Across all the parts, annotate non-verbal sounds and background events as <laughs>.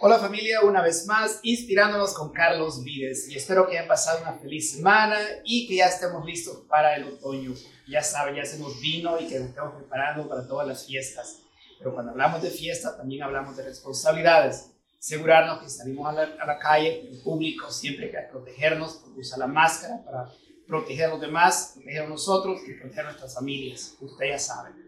Hola familia, una vez más, inspirándonos con Carlos Vides y espero que hayan pasado una feliz semana y que ya estemos listos para el otoño. Ya saben, ya hacemos vino y que nos estamos preparando para todas las fiestas. Pero cuando hablamos de fiesta, también hablamos de responsabilidades. Asegurarnos que salimos a la, a la calle, el público, siempre que protegernos, usar la máscara para proteger a los demás, proteger a nosotros y proteger a nuestras familias. Ustedes ya saben.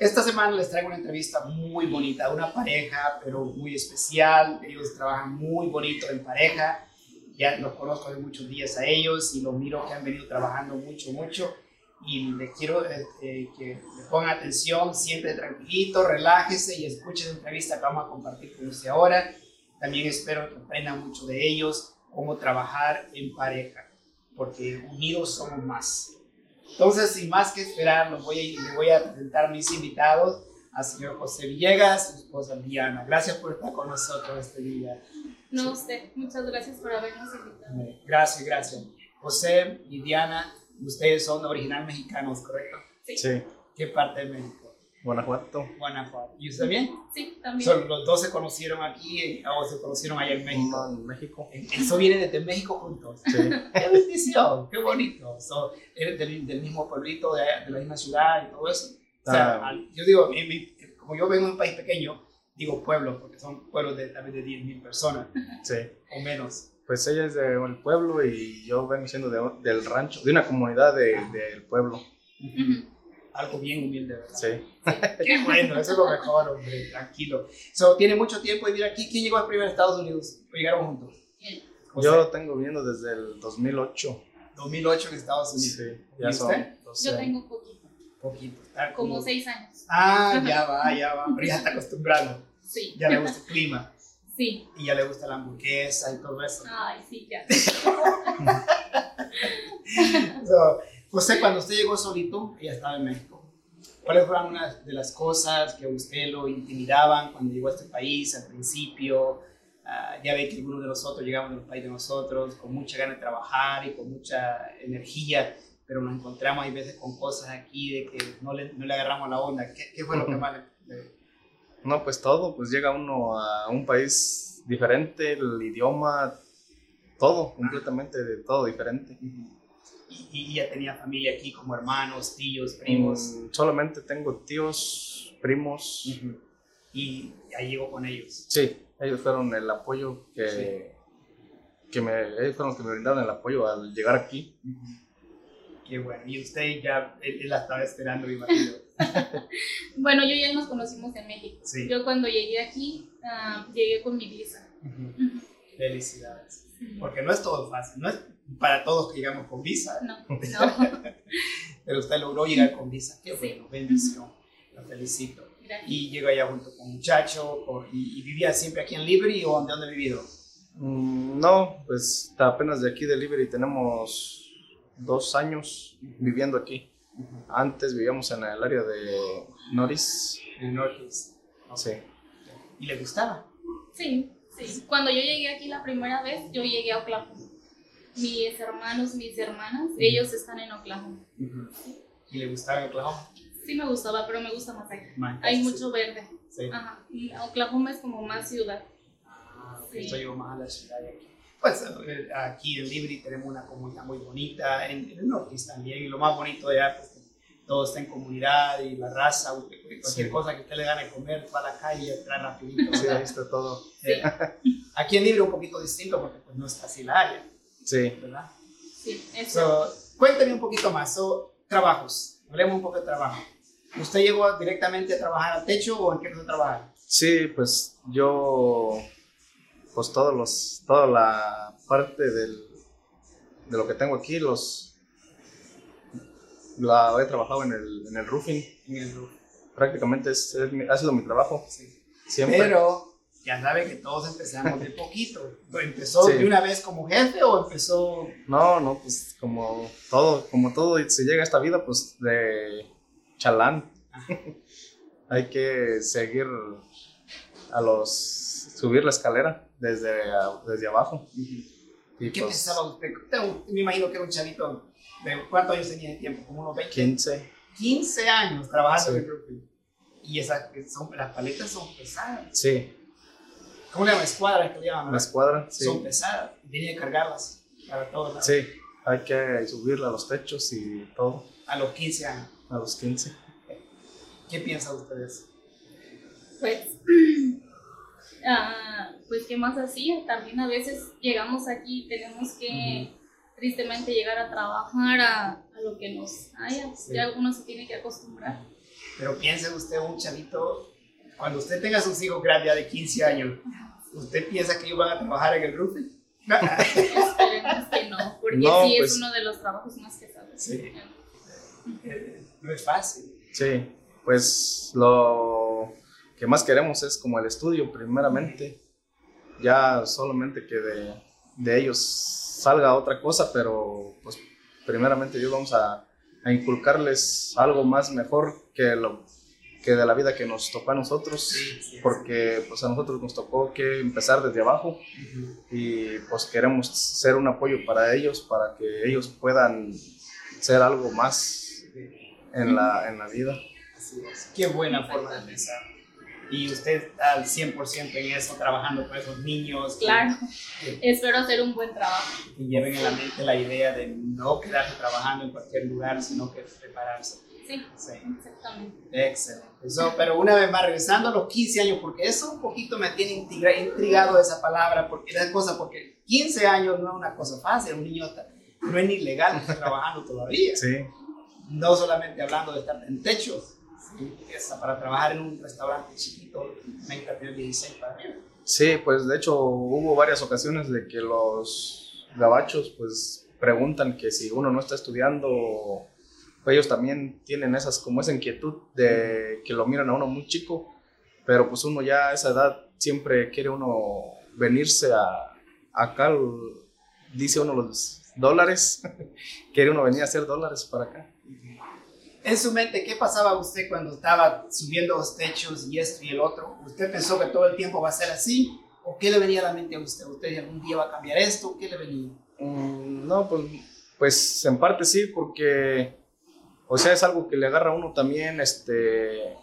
Esta semana les traigo una entrevista muy bonita, una pareja, pero muy especial. Ellos trabajan muy bonito en pareja. Ya los conozco de muchos días a ellos y los miro que han venido trabajando mucho, mucho. Y les quiero eh, eh, que le pongan atención, siempre tranquilito, relájese y escuchen la entrevista que vamos a compartir con usted ahora. También espero que aprendan mucho de ellos, cómo trabajar en pareja, porque unidos somos más. Entonces, sin más que esperar, los voy a, le voy a presentar mis invitados, al señor José Villegas, su esposa Diana. Gracias por estar con nosotros este día. No, usted. Muchas gracias por habernos invitado. Gracias, gracias. José y Diana, ustedes son original mexicanos, ¿correcto? Sí. Sí, ¿Qué parte de México? Guanajuato. Guanajuato. ¿Y usted también? Sí, también. So, los dos se conocieron aquí o se conocieron allá en México. No, en México. Eso viene desde México juntos. Sí. <laughs> ¡Qué bendición! ¡Qué bonito! So, ¿Eres del, del mismo pueblito, de, de, la misma ciudad y todo eso? O sea, Ah. al- yo digo, como yo vengo de un país pequeño, digo pueblo, porque son pueblos de tal vez de 10.000 personas <laughs> Sí. o menos. Pues ella es del pueblo y yo vengo siendo de- del rancho, de una comunidad de- del pueblo. Ujú. Algo bien humilde, ¿verdad? Sí. Qué bueno, eso es lo mejor, hombre, tranquilo. So, ¿Tiene mucho tiempo de vivir aquí? ¿Quién llegó al primer a Estados Unidos? ¿O llegaron juntos? José. Yo tengo viviendo desde el 2008. 2008 en Estados Unidos. Sí, ¿Y ya son usted? 12 Yo tengo poquito, Poquito. está como seis años. Ah, ya <laughs> va, ya va. Pero ya está acostumbrado. Sí. Ya le gusta el clima. Sí. Y ya le gusta la hamburguesa y todo eso. Ay, sí, ya. <laughs> <laughs> So, usted, cuando usted llegó solito, ella estaba en México. ¿Cuáles fueron unas de las cosas que a usted lo intimidaban cuando llegó a este país al principio? Ah, ya ve que algunos de nosotros llegamos del país de nosotros con mucha ganas de trabajar y con mucha energía, pero nos encontramos hay veces con cosas aquí de que no le, no le agarramos la onda. ¿Qué, qué fue lo que más le, le- <laughs> No, pues todo, pues llega uno a un país diferente, el idioma, todo, completamente de todo diferente. Y, y ya tenía familia aquí como hermanos, tíos, primos? Mm, solamente tengo tíos, primos. Ujú. Y ahí llegó con ellos. Sí, ellos fueron el apoyo que, que me, ellos fueron los que me brindaron el apoyo al llegar aquí. Qué bueno. Y usted ya, él, él la estaba esperando, me imagino. <laughs> Bueno, yo ya nos conocimos en México. Sí. Yo cuando llegué aquí, ah, llegué con mi visa. Ujú. Ujú. Felicidades. Porque no es todo fácil, no es para todos que llegamos con visa, No, no. <laughs> pero usted logró llegar con visa. Qué Sí. bueno, bendición. La felicito. Gracias. Y llegó allá junto con un muchacho, con- y, y vivía siempre aquí en Liberty o dónde ha vivido? Mm, No, pues apenas de aquí de Liberty tenemos dos años viviendo aquí. Antes vivíamos en el área de Norris. En el Northeast. Sí. ¿Y le gustaba? Sí, sí. Cuando yo llegué aquí la primera vez, yo llegué a Oklahoma. Mis hermanos, mis hermanas, ellos están en Oklahoma. ¿Y le gustaba Oklahoma? Sí me gustaba, pero me gusta más aquí. Más, Hay sí. mucho verde. Sí. Ajá. Y Oklahoma es como más ciudad. Ah, ok, Sí. Yo llego más a la ciudad de aquí. Pues eh, aquí en Liberty tenemos una comunidad muy bonita, en, en el Northeast también, y lo más bonito de allá, pues todo está en comunidad y la raza, cualquier Sí. cosa que usted le gane comer, va a la calle y trae rapidito. Sí, ahí está todo. Eh, <laughs> aquí en Liberty un poquito distinto porque pues no está así la área, Sí. ¿verdad? Sí, eso. So, cuéntame un poquito más, so, trabajos, hablemos un poco de trabajo. ¿Usted llegó directamente a trabajar al techo o en qué empezó a trabajar? Sí, pues yo, pues todos los, toda la parte del, de lo que tengo aquí, los, la he trabajado en el, en el roofing. En el roof. Prácticamente es, es mi- ha sido mi trabajo. Sí. Siempre. Pero ya sabe que todos empezamos de poquito. ¿Empezó Sí. de una vez como jefe o empezó No, no, pues como todo, como todo se llega a esta vida, pues de chalán. Hay que seguir a los, subir la escalera desde, desde abajo. Y ¿Qué pues, pensaba usted? Me imagino que era un chavito. ¿De ¿Cuántos años tenía de tiempo? Como unos 20. 15. 15 años trabajando Sí. en roofing. Y esas, son, las paletas son pesadas. Sí. ¿Cómo le llaman? Escuadra, que le llaman. La escuadra, sí. Son pesadas, tiene que cargarlas para todos lados. Sí, hay que subirla a los techos y todo, A los 15 años. a los 15. ¿Qué piensan ustedes? Pues, <clears throat> ah, pues, ¿qué más así? También a veces llegamos aquí y tenemos que, tristemente, llegar a trabajar a, a lo que nos haya. Sí. Ya uno se tiene que acostumbrar. Pero piense usted, un chavito, cuando usted tenga sus hijos grandes ya de 15 años, ¿usted piensa que ellos van a trabajar en el roofing? Esperemos que no, porque No, sí pues- es uno de los trabajos más pesados. Sí. no es fácil. Sí, pues lo que más queremos es como el estudio, primeramente. Ya solamente que de, de ellos salga otra cosa, pero pues primeramente Dios vamos a, a inculcarles algo más mejor que lo que de la vida que nos tocó a nosotros, Sí, sí, porque pues a nosotros nos tocó que empezar desde abajo Ujú. y pues queremos ser un apoyo para ellos, para que ellos puedan ser algo más en la, en la vida. Así es. Qué buena forma de pensar. Y usted está al 100% en eso, trabajando con esos niños. que- Claro, Que, espero hacer un buen trabajo. que lleven en la mente la idea de no quedarse trabajando en cualquier lugar, sino que prepararse. Sí, Sí. exactamente. Excelente. Eso, pero una vez más, regresando a los 15 años, porque eso un poquito me tiene intriga- intrigado esa palabra, porque esa cosa, porque 15 años no es una cosa fácil, un niño está- no es ni legal estar trabajando todavía. Sí, No solamente hablando de estar en techos, sí, para trabajar en un restaurante chiquito, me tener 16 para arriba. Sí, pues de hecho hubo varias ocasiones de que los gabachos pues preguntan que si uno no está estudiando, pues ellos también tienen esas como esa inquietud de que lo miran a uno muy chico, pero pues uno ya a esa edad siempre quiere uno venirse a acá, dice uno los dólares, <laughs> quiere uno venir a hacer dólares para acá. En su mente, ¿qué pasaba usted cuando estaba subiendo los techos y esto y el otro? ¿Usted pensó que todo el tiempo va a ser así? ¿O qué le venía a la mente a usted? ¿Usted algún día va a cambiar esto? ¿Qué le venía? Mm, No, pues, pues en parte sí, porque, o sea, es algo que le agarra a uno también, este,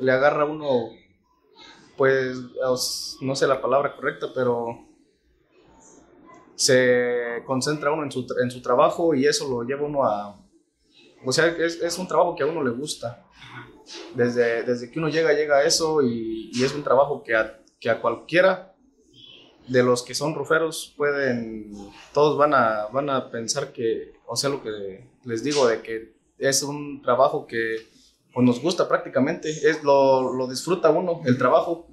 le agarra a uno, pues, no sé la palabra correcta, pero se concentra uno en su, en su trabajo y eso lo lleva uno a, o sea, es, es un trabajo que a uno le gusta. Desde, desde que uno llega, llega a eso y, y es un trabajo que a, que a cualquiera de los que son ruferos pueden, todos van a, van a pensar que, o sea, lo que les digo, de que es un trabajo que pues, nos gusta prácticamente, es, lo, lo disfruta uno, el trabajo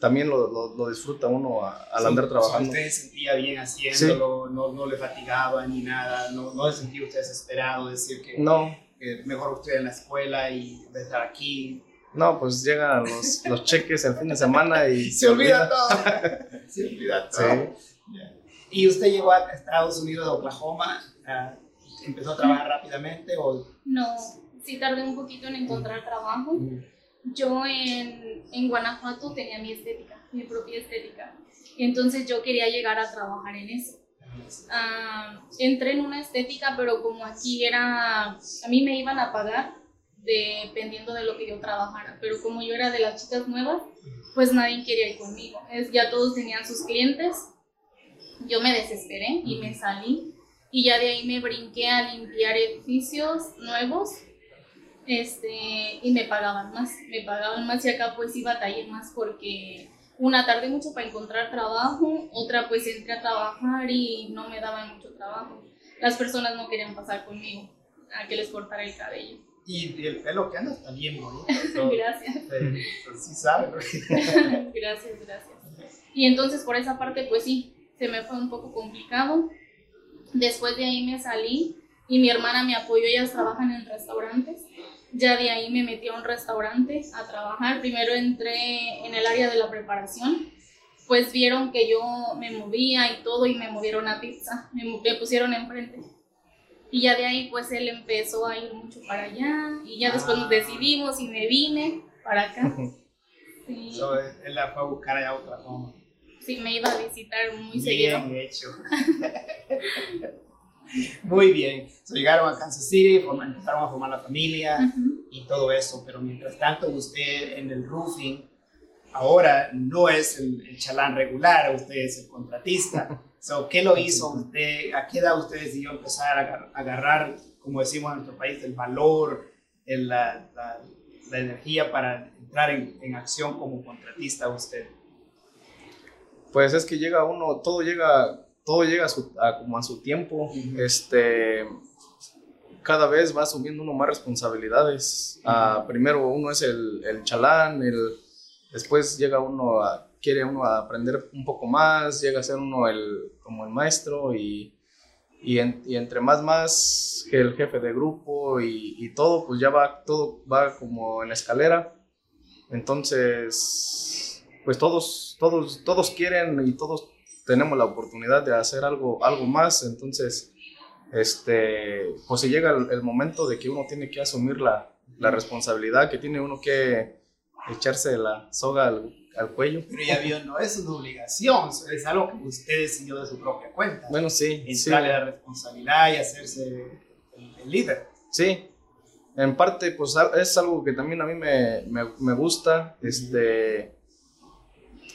también lo, lo, lo disfruta uno a- al andar trabajando. Usted se sentía bien haciéndolo, no, no le fatigaba ni nada, no, no se sentía usted desesperado, decir que, No, que mejor usted en la escuela y de estar aquí. no, pues llegan los, <laughs> los cheques el fin de semana y Se olvida todo. <laughs> se olvida todo. Sí. Y usted llegó a Estados Unidos, a Oklahoma, ah, empezó a trabajar rápidamente o... No, sí tardé un poquito en encontrar trabajo. Yo en, en Guanajuato tenía mi estética, mi propia estética. Entonces yo quería llegar a trabajar en eso. Ah, entré en una estética, pero como aquí era, a mí me iban a pagar dependiendo de lo que yo trabajara, pero como yo era de las chicas nuevas, pues nadie quería ir conmigo. Es, ya todos tenían sus clientes, yo me desesperé y me salí y ya de ahí me brinqué a limpiar edificios nuevos este, y me pagaban más, me pagaban más y acá pues sí batallé más porque una tardé mucho para encontrar trabajo, otra pues entré a trabajar y no me daban mucho trabajo. Las personas no querían pasar conmigo a que les cortara el cabello. Y el pelo que anda está bien bonito. <laughs> todo. Gracias. Sí, sí sabe. ¿no? <laughs> gracias, gracias. Y entonces por esa parte pues sí, se me fue un poco complicado. Después de ahí me salí y mi hermana me apoyó, ellas trabajan en restaurantes. Ya de ahí me metí a un restaurante a trabajar. Primero entré en el área de la preparación, pues vieron que yo me movía y todo y me movieron a pizza, me, pusieron enfrente. Y ya de ahí pues él empezó a ir mucho para allá y ya después nos decidimos y me vine para acá. <laughs> Sí. So, él la fue a buscar allá a Oklahoma. Sí, me iba a visitar muy seguido. Bien hecho. <laughs> Muy bien. So, llegaron a Kansas City, empezaron a formar la familia Ujú. y todo eso, pero mientras tanto usted en el roofing ahora no es el, chalán regular, usted es el contratista. So, ¿Qué lo hizo usted? ¿A qué edad usted decidió empezar a agarrar, como decimos en nuestro país, el valor, el, la, la, energía para entrar en, en, acción como contratista usted? Pues es que llega uno, todo llega, todo llega a su, como a su tiempo. Este, cada vez va asumiendo uno más responsabilidades. Ah, primero uno es el, el chalán, el, después llega uno a, quiere uno a aprender un poco más, llega a ser uno el, como el maestro y, y, entre más más que el jefe de grupo y, y, todo, pues ya va, todo va como en escalera. Entonces, pues todos, todos, todos quieren y todos tenemos la oportunidad de hacer algo, algo más. Entonces, este, pues se llega el, momento de que uno tiene que asumir la, la, responsabilidad, que tiene uno que echarse la soga al, al, cuello. Pero ya vio, no es una obligación, es algo que usted decidió de su propia cuenta. Bueno, sí. Entrarle la responsabilidad y hacerse el, líder. Sí, en parte, pues es algo que también a mí me, me, me gusta. Este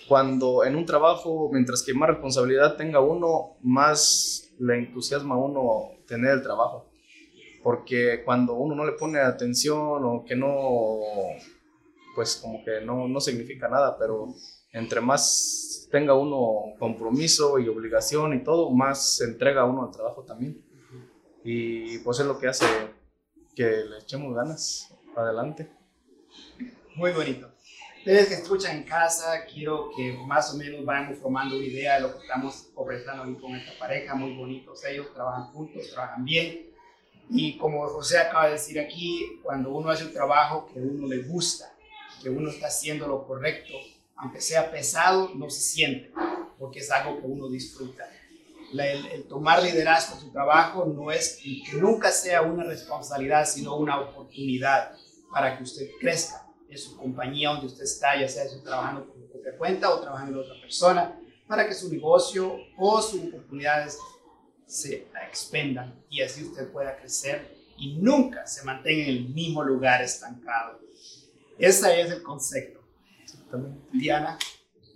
cuando en un trabajo, mientras que más responsabilidad tenga uno, más le entusiasma a uno tener el trabajo. Porque cuando uno no le pone atención o que no, pues como que no, no significa nada, pero entre más tenga uno compromiso y obligación y todo, más se entrega uno al trabajo también. Y pues es lo que hace que le echemos ganas adelante. Muy bonito. Ustedes que escuchan en casa, quiero que más o menos vayamos formando una idea de lo que estamos ofreciendo hoy con esta pareja, muy bonitos. Ellos trabajan juntos, trabajan bien. Y como José acaba de decir aquí, cuando uno hace un trabajo que a uno le gusta, que uno está haciendo lo correcto, aunque sea pesado, no se siente, porque es algo que uno disfruta. el, tomar liderazgo en su trabajo no es que nunca sea una responsabilidad, sino una oportunidad para que usted crezca en su compañía donde usted está, ya sea trabajando por su propia cuenta o trabajando en otra persona, para que su negocio o sus oportunidades se expendan y así usted pueda crecer y nunca se mantenga en el mismo lugar estancado. Ese es el concepto. Diana,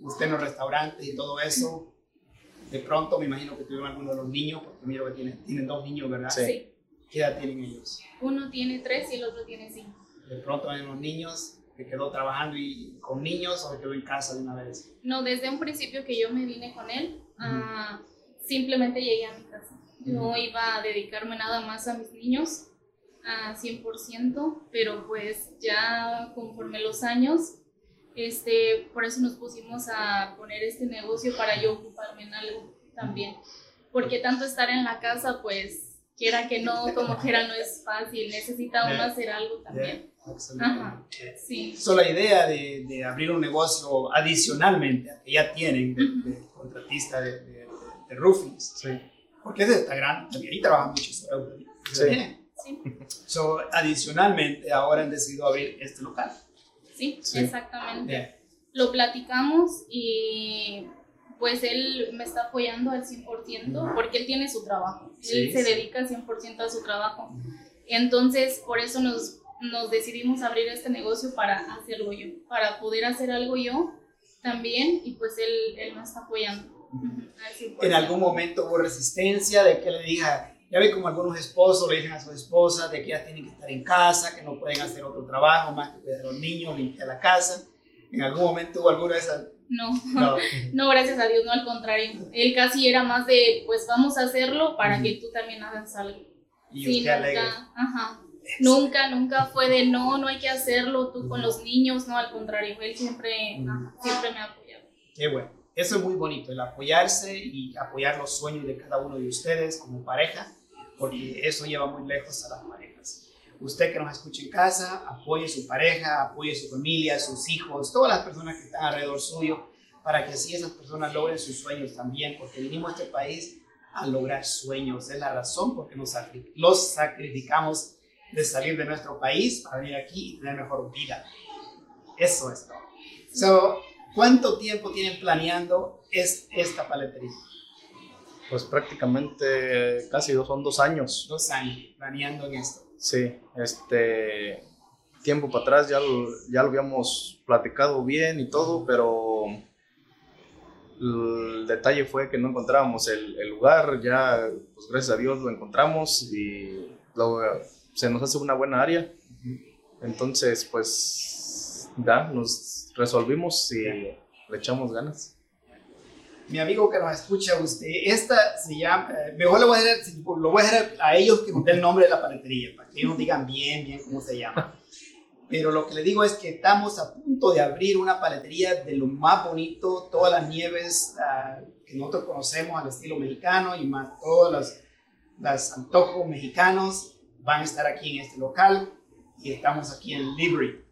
usted en los restaurantes y todo eso, de pronto me imagino que tuvieron algunos de los niños, porque miro que tienen, tienen dos niños, ¿verdad? Sí. ¿Qué edad tienen ellos? Uno tiene tres y el otro tiene cinco. De pronto hay unos niños que quedó trabajando y con niños o que quedó en casa de una vez? No, desde un principio que yo me vine con él, uh simplemente llegué a mi casa. Yo iba a dedicarme nada más a mis niños, a 100%, pero pues ya conforme los años, este, por eso nos pusimos a poner este negocio para yo ocuparme en algo también. Porque tanto estar en la casa, pues quiera que no, como quiera, no es fácil. Necesita <laughs> uno hacer algo también. Ajá, sí. So, la idea de, de, abrir un negocio adicionalmente que ya tienen de, contratista de, de, de roofings, sí. porque es de esta gran, ahí trabajan muchos Sí. sí. So, adicionalmente, ahora han decidido abrir este local. Sí, exactamente. Lo platicamos y pues él me está apoyando al 100% porque él tiene su trabajo. él se dedica al 100% a su trabajo. Entonces, por eso nos nos decidimos abrir este negocio para hacerlo yo, para poder hacer algo yo también y pues él, él nos está apoyando. ¿En algún momento hubo resistencia de que le diga, ya ve como algunos esposos le dicen a su esposa de que ya tienen que estar en casa, que no pueden hacer otro trabajo más que cuidar a los niños, limpiar la casa? ¿En algún momento hubo alguna de esas? No, no, <laughs> no, gracias a Dios, no al contrario. Él casi era más de, pues vamos a hacerlo para que tú también hagas algo. Y sí, usted Ajá. Nunca, nunca fue de no, no hay que hacerlo tú con los niños, no, al contrario, él siempre, siempre me ha apoyado. Qué bueno, eso es muy bonito, el apoyarse y apoyar los sueños de cada uno de ustedes como pareja, porque eso lleva muy lejos a las parejas. Usted que nos escucha en casa, apoye a su pareja, apoye a su familia, sus hijos, todas las personas que están alrededor suyo, para que así esas personas logren sus sueños también, porque vinimos a este país a lograr sueños, es la razón por qué nos los sacrificamos de salir de nuestro país para venir aquí y tener mejor vida. Eso es todo. So, ¿Cuánto tiempo tienen planeando es, esta paletería? Pues prácticamente casi dos, son dos años. Dos años planeando en esto. Sí, este, tiempo para atrás ya lo, ya lo habíamos platicado bien y todo, pero el detalle fue que no encontrábamos el, el lugar, ya pues gracias a Dios lo encontramos y luego se nos hace una buena área. Entonces, pues ya nos resolvimos y le echamos ganas. Mi amigo que nos escucha usted, esta se llama, eh, mejor lo voy, a dejar, lo voy a dejar a ellos que nos den el nombre de la paletería, para que ellos digan bien, bien cómo se llama. Pero lo que le digo es que estamos a punto de abrir una paletería de lo más bonito, todas las nieves uh, que nosotros conocemos al estilo mexicano y más todos los, los antojos mexicanos van a estar aquí en este local y estamos aquí en Libre.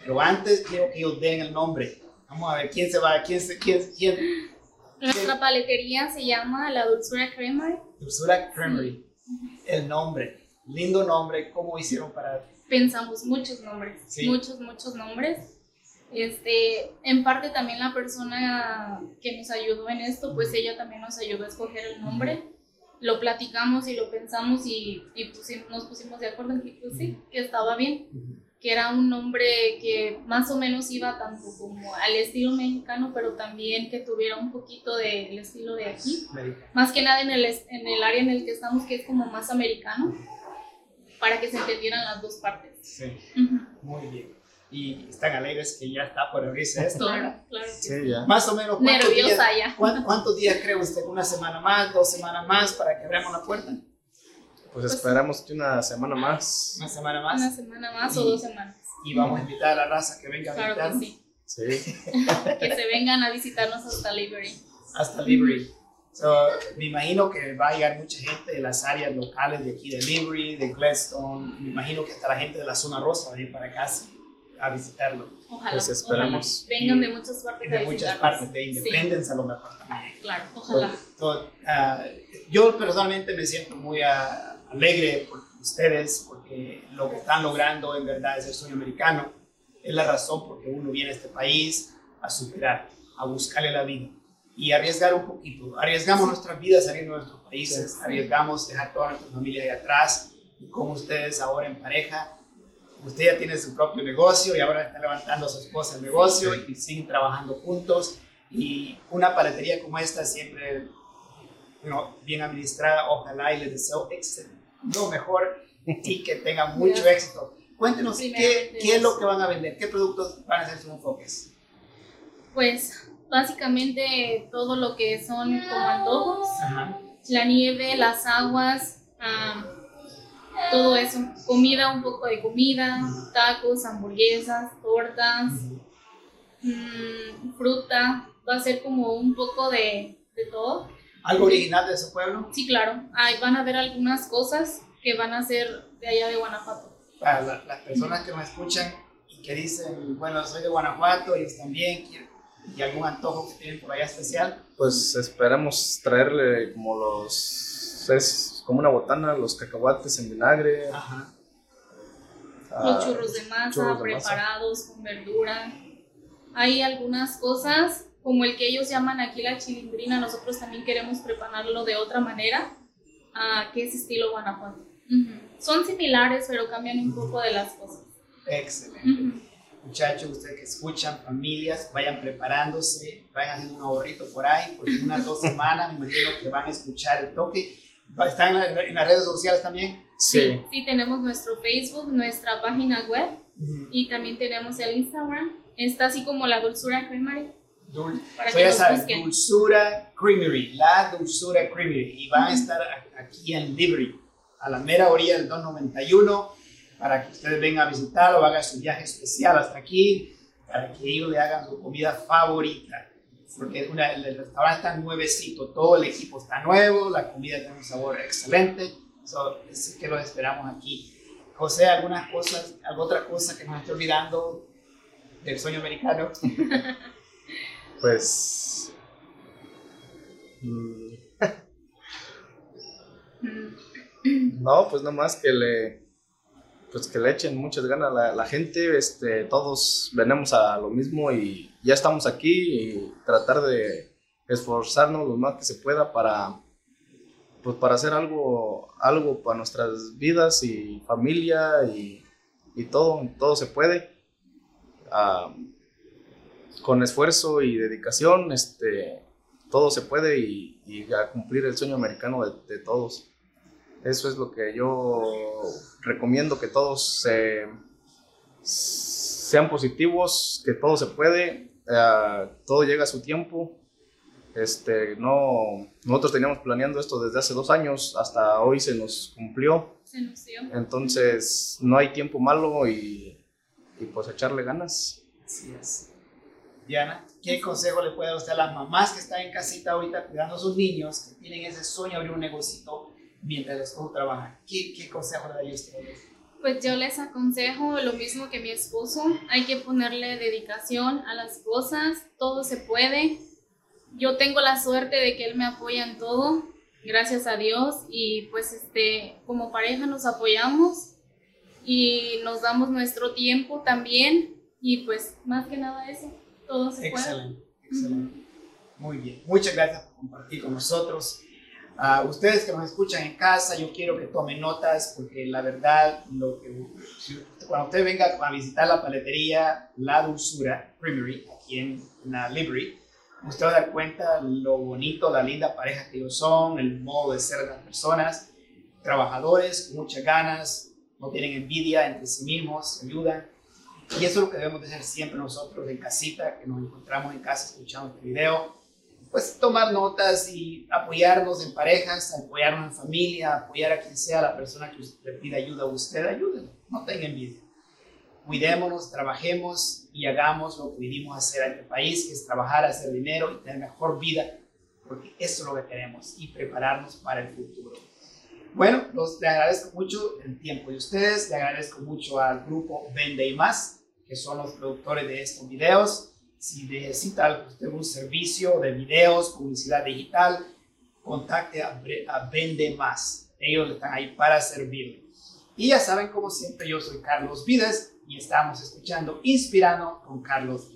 Pero antes quiero que ellos den el nombre. Vamos a ver quién se va, quién se, quién, quién. Nuestra paletería se llama La Dulzura Creamery. Dulzura Creamery. El nombre, lindo nombre. ¿Cómo hicieron para pensamos muchos nombres, sí. muchos, muchos nombres. Este, en parte también la persona que nos ayudó en esto, pues ella también nos ayudó a escoger el nombre. Lo platicamos y lo pensamos y, y pusimos, nos pusimos de acuerdo en que pues sí, que estaba bien, que era un nombre que más o menos iba tanto como al estilo mexicano, pero también que tuviera un poquito del estilo de aquí. Más que nada en el, en el área en el que estamos, que es como más americano para que se entendieran las dos partes. Sí, muy bien. Y están alegres que ya está por abrirse esto. Claro, claro. Sí, ya. Más o menos. ¿cuántos Nerviosa días, ya. ¿cuántos, ¿Cuántos días cree usted? ¿Una semana más? ¿Dos semanas más para que abramos la puerta? Pues esperamos que una semana más. ¿Una semana más? Una semana más Y- o dos semanas. Y vamos a invitar a la raza que venga a Claro que visitarnos sí. Sí. <laughs> Que se vengan a visitarnos hasta Liberty. hasta Liberty. So, me imagino que va a llegar mucha gente de las áreas locales de aquí de Liberty, de Gladstone. Me imagino que hasta la gente de la zona rosa va a ir para acá a visitarlo. Ojalá. Pues esperamos. ojalá. Vengan de muchas partes De a muchas partes, de Sí, Independence a lo mejor también. claro, ojalá. So, ah, yo personalmente me siento muy ah, alegre por ustedes, porque lo que están logrando en verdad es el sueño americano. Es la razón por que uno viene a este país a superar, a buscarle la vida y arriesgar un poquito. Arriesgamos nuestras vidas saliendo de nuestros países, arriesgamos dejar toda nuestra familia ahí atrás, y como ustedes ahora en pareja, usted ya tiene su propio negocio y ahora está levantando a su esposa el negocio y siguen trabajando juntos. Y una paletería como esta siempre bueno, bien administrada, ojalá y les deseo éxito, lo mejor y que tengan <laughs> mucho éxito. Cuéntenos qué, qué es lo que van a vender, qué productos van a ser sus enfoques. Pues básicamente todo lo que son como antojos, Ajá. la nieve, las aguas, am, todo eso. Comida, un poco de comida, tacos, hamburguesas, tortas, mm, fruta. Va a ser como un poco de, de todo. ¿Algo original de su pueblo? Sí, claro. Ahí van a ver algunas cosas que van a ser de allá de Guanajuato. Para la- las personas que nos escuchan y que dicen, bueno, soy de Guanajuato, ellos también, quieren- y algún antojo que tienen por allá especial. Pues esperamos traerle como los. Es como una botana, los cacahuates en vinagre. Ajá. ah, Los churros de masa churros de masa. preparados con verdura. Hay algunas cosas, como el que ellos llaman aquí la chilindrina, nosotros también queremos prepararlo de otra manera, ah, que es estilo Guanajuato. Son similares, pero cambian un poco de las cosas. Excelente. Muchachos, ustedes que escuchan, familias, vayan preparándose, vayan haciendo un ahorrito por ahí, porque en unas dos <laughs> semanas me imagino que van a escuchar el toque. Va- ¿Están en, la- en las redes sociales también? Sí. Sí, tenemos nuestro Facebook, nuestra página web y también tenemos el Instagram. Está así como la Dulzura Creamery. Dul- Para que busquen. Dulzura Creamery, la Dulzura Creamery. Y van a estar a- aquí en Liberty, a la mera orilla del 291, para que ustedes vengan a visitarlo, hagan su viaje especial hasta aquí, para que ellos le hagan su comida favorita. Porque es una- el restaurante está nuevecito, todo el equipo está nuevo, la comida tiene un sabor excelente. So, es que los esperamos aquí. José, ¿algunas cosas, alguna otra cosa que nos esté olvidando del sueño americano? <laughs> Pues. mm, <laughs> Mm. No, pues nada más que le. Pues que le echen muchas ganas a la, gente. Este, todos venimos a lo mismo y ya estamos aquí y tratar de esforzarnos lo más que se pueda para. Pues para hacer algo, algo para nuestras vidas y familia y y todo, todo se puede. Ah, con esfuerzo y dedicación, este, todo se puede y, a cumplir el sueño americano de, todos. Eso es lo que yo recomiendo, que todos sean positivos, que todo se puede, ah, todo llega a su tiempo este, no, nosotros teníamos planeando esto desde hace dos años, hasta hoy se nos cumplió. Se nos dio. Entonces, no hay tiempo malo y, y pues echarle ganas. Así es. Diana, ¿qué consejo le puede dar usted a las mamás que están en casita ahorita cuidando a sus niños, que tienen ese sueño de abrir un negocio mientras el esposo trabaja? ¿Qué, ¿Qué, consejo le daría usted? Pues yo les aconsejo lo mismo que mi esposo, hay que ponerle dedicación a las cosas, todo se puede, yo tengo la suerte de que él me apoya en todo, gracias a Dios, y pues este, como pareja nos apoyamos y nos damos nuestro tiempo también, y pues más que nada eso, todo se excelente, puede. Excelente, Muy bien, muchas gracias por compartir con nosotros. A ustedes que nos escuchan en casa, yo quiero que tomen notas porque la verdad, lo que, cuando usted venga a visitar la paletería La Dulzura Creamery, aquí en la Library, usted va a dar cuenta lo bonito, la linda pareja que ellos son, el modo de ser de las personas, trabajadores con muchas ganas, no tienen envidia entre sí mismos, ayudan. Y eso es lo que debemos de hacer siempre nosotros en casita, que nos encontramos en casa escuchando este video. Pues tomar notas y apoyarnos en parejas, apoyarnos en familia, apoyar a quien sea la persona que le pida ayuda a usted, ayúdenlo, no tenga envidia cuidémonos, trabajemos y hagamos lo que vinimos a hacer en este país, que es trabajar, hacer dinero y tener mejor vida, porque eso es lo que queremos y prepararnos para el futuro. Bueno, los, le agradezco mucho el tiempo de ustedes, le agradezco mucho al grupo Vende y Más, que son los productores de estos videos. Si necesita usted un servicio de videos, publicidad digital, contacte a, a Vende Más. Ellos están ahí para servirle. Y ya saben, como siempre, yo soy Carlos Vides y estamos escuchando Inspirando con Carlos